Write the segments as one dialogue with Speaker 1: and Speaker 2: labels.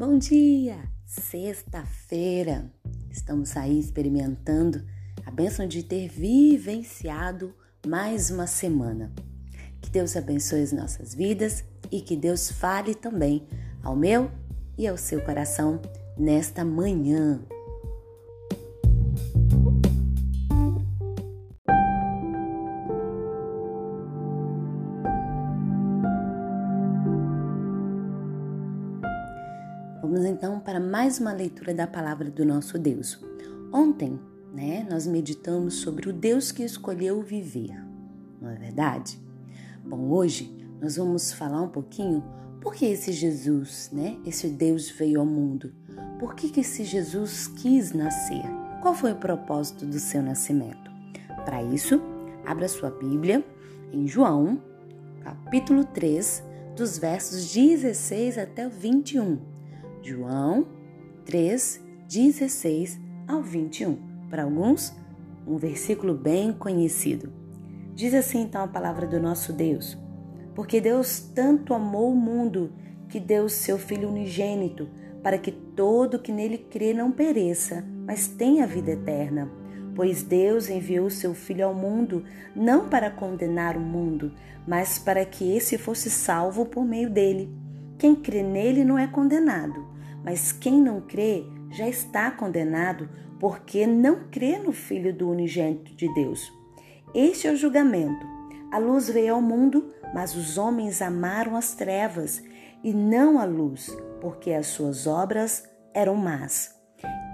Speaker 1: Bom dia! Sexta-feira! Estamos aí experimentando a bênção de ter vivenciado mais uma semana. Que Deus abençoe as nossas vidas e que Deus fale também ao meu e ao seu coração nesta manhã. Vamos então para mais uma leitura da palavra do nosso Deus. Ontem, né, nós meditamos sobre o Deus que escolheu viver, não é verdade? Bom, hoje nós vamos falar um pouquinho por que esse Jesus, né, esse Deus veio ao mundo. Por que, que esse Jesus quis nascer? Qual foi o propósito do seu nascimento? Para isso, abra sua Bíblia em João, capítulo 3, dos versos 16 até o 21. João 3, 16 ao 21. Para alguns, um versículo bem conhecido. Diz assim então a palavra do nosso Deus: Porque Deus tanto amou o mundo que deu seu Filho unigênito, para que todo que nele crê não pereça, mas tenha vida eterna. Pois Deus enviou seu Filho ao mundo não para condenar o mundo, mas para que esse fosse salvo por meio dele. Quem crê nele não é condenado, mas quem não crê já está condenado, porque não crê no Filho do unigênito de Deus. Este é o julgamento. A luz veio ao mundo, mas os homens amaram as trevas e não a luz, porque as suas obras eram más.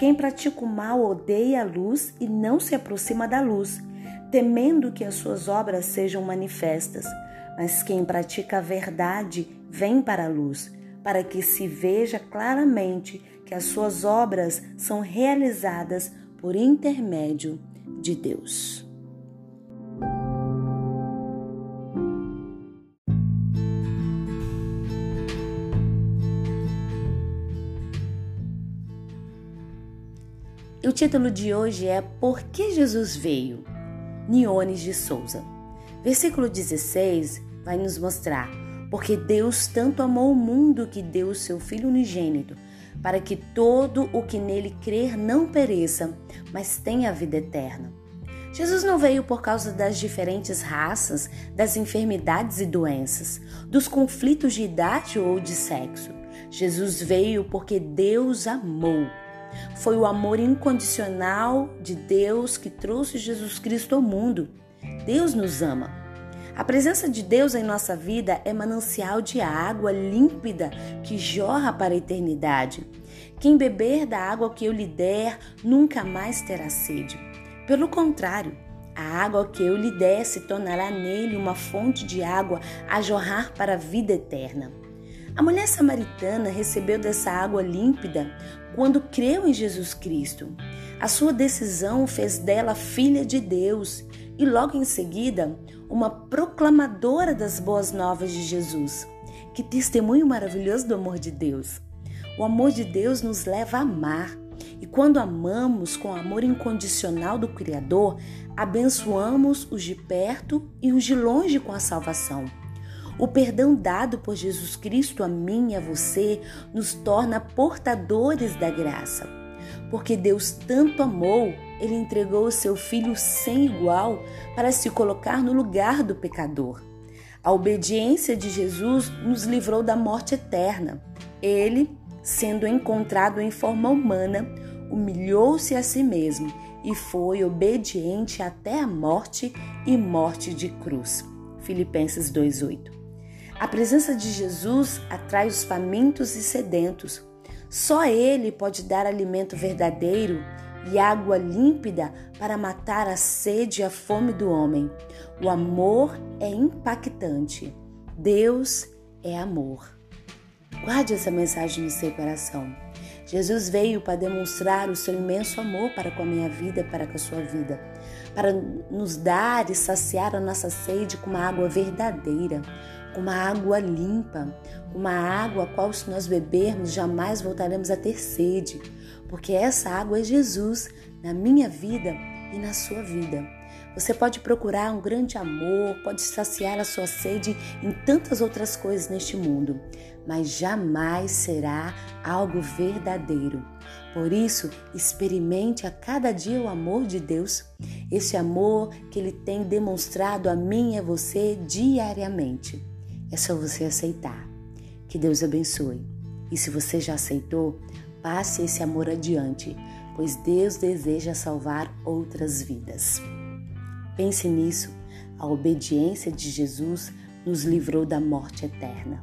Speaker 1: Quem pratica o mal odeia a luz e não se aproxima da luz, temendo que as suas obras sejam manifestas. Mas quem pratica a verdade vem para a luz, para que se veja claramente que as suas obras são realizadas por intermédio de Deus. o título de hoje é Por que Jesus veio? Niones de Souza. Versículo 16 vai nos mostrar: Porque Deus tanto amou o mundo que deu o seu Filho unigênito, para que todo o que nele crer não pereça, mas tenha a vida eterna. Jesus não veio por causa das diferentes raças, das enfermidades e doenças, dos conflitos de idade ou de sexo. Jesus veio porque Deus amou. Foi o amor incondicional de Deus que trouxe Jesus Cristo ao mundo. Deus nos ama. A presença de Deus em nossa vida é manancial de água límpida que jorra para a eternidade. Quem beber da água que eu lhe der nunca mais terá sede. Pelo contrário, a água que eu lhe der se tornará nele uma fonte de água a jorrar para a vida eterna. A mulher samaritana recebeu dessa água límpida quando creu em Jesus Cristo. A sua decisão fez dela filha de Deus e logo em seguida uma proclamadora das boas novas de Jesus. Que testemunho maravilhoso do amor de Deus! O amor de Deus nos leva a amar. E quando amamos com o amor incondicional do Criador, abençoamos os de perto e os de longe com a salvação. O perdão dado por Jesus Cristo a mim e a você nos torna portadores da graça. Porque Deus tanto amou, ele entregou o seu filho sem igual para se colocar no lugar do pecador. A obediência de Jesus nos livrou da morte eterna. Ele, sendo encontrado em forma humana, humilhou-se a si mesmo e foi obediente até a morte e morte de cruz. Filipenses 2:8. A presença de Jesus atrai os famintos e sedentos. Só Ele pode dar alimento verdadeiro e água límpida para matar a sede e a fome do homem. O amor é impactante. Deus é amor. Guarde essa mensagem no seu coração. Jesus veio para demonstrar o seu imenso amor para com a minha vida para com a sua vida, para nos dar e saciar a nossa sede com uma água verdadeira, uma água limpa, uma água a qual, se nós bebermos, jamais voltaremos a ter sede, porque essa água é Jesus na minha vida e na sua vida. Você pode procurar um grande amor, pode saciar a sua sede em tantas outras coisas neste mundo, mas jamais será algo verdadeiro. Por isso, experimente a cada dia o amor de Deus, esse amor que Ele tem demonstrado a mim e a você diariamente. É só você aceitar. Que Deus abençoe. E se você já aceitou, passe esse amor adiante, pois Deus deseja salvar outras vidas. Pense nisso. A obediência de Jesus nos livrou da morte eterna.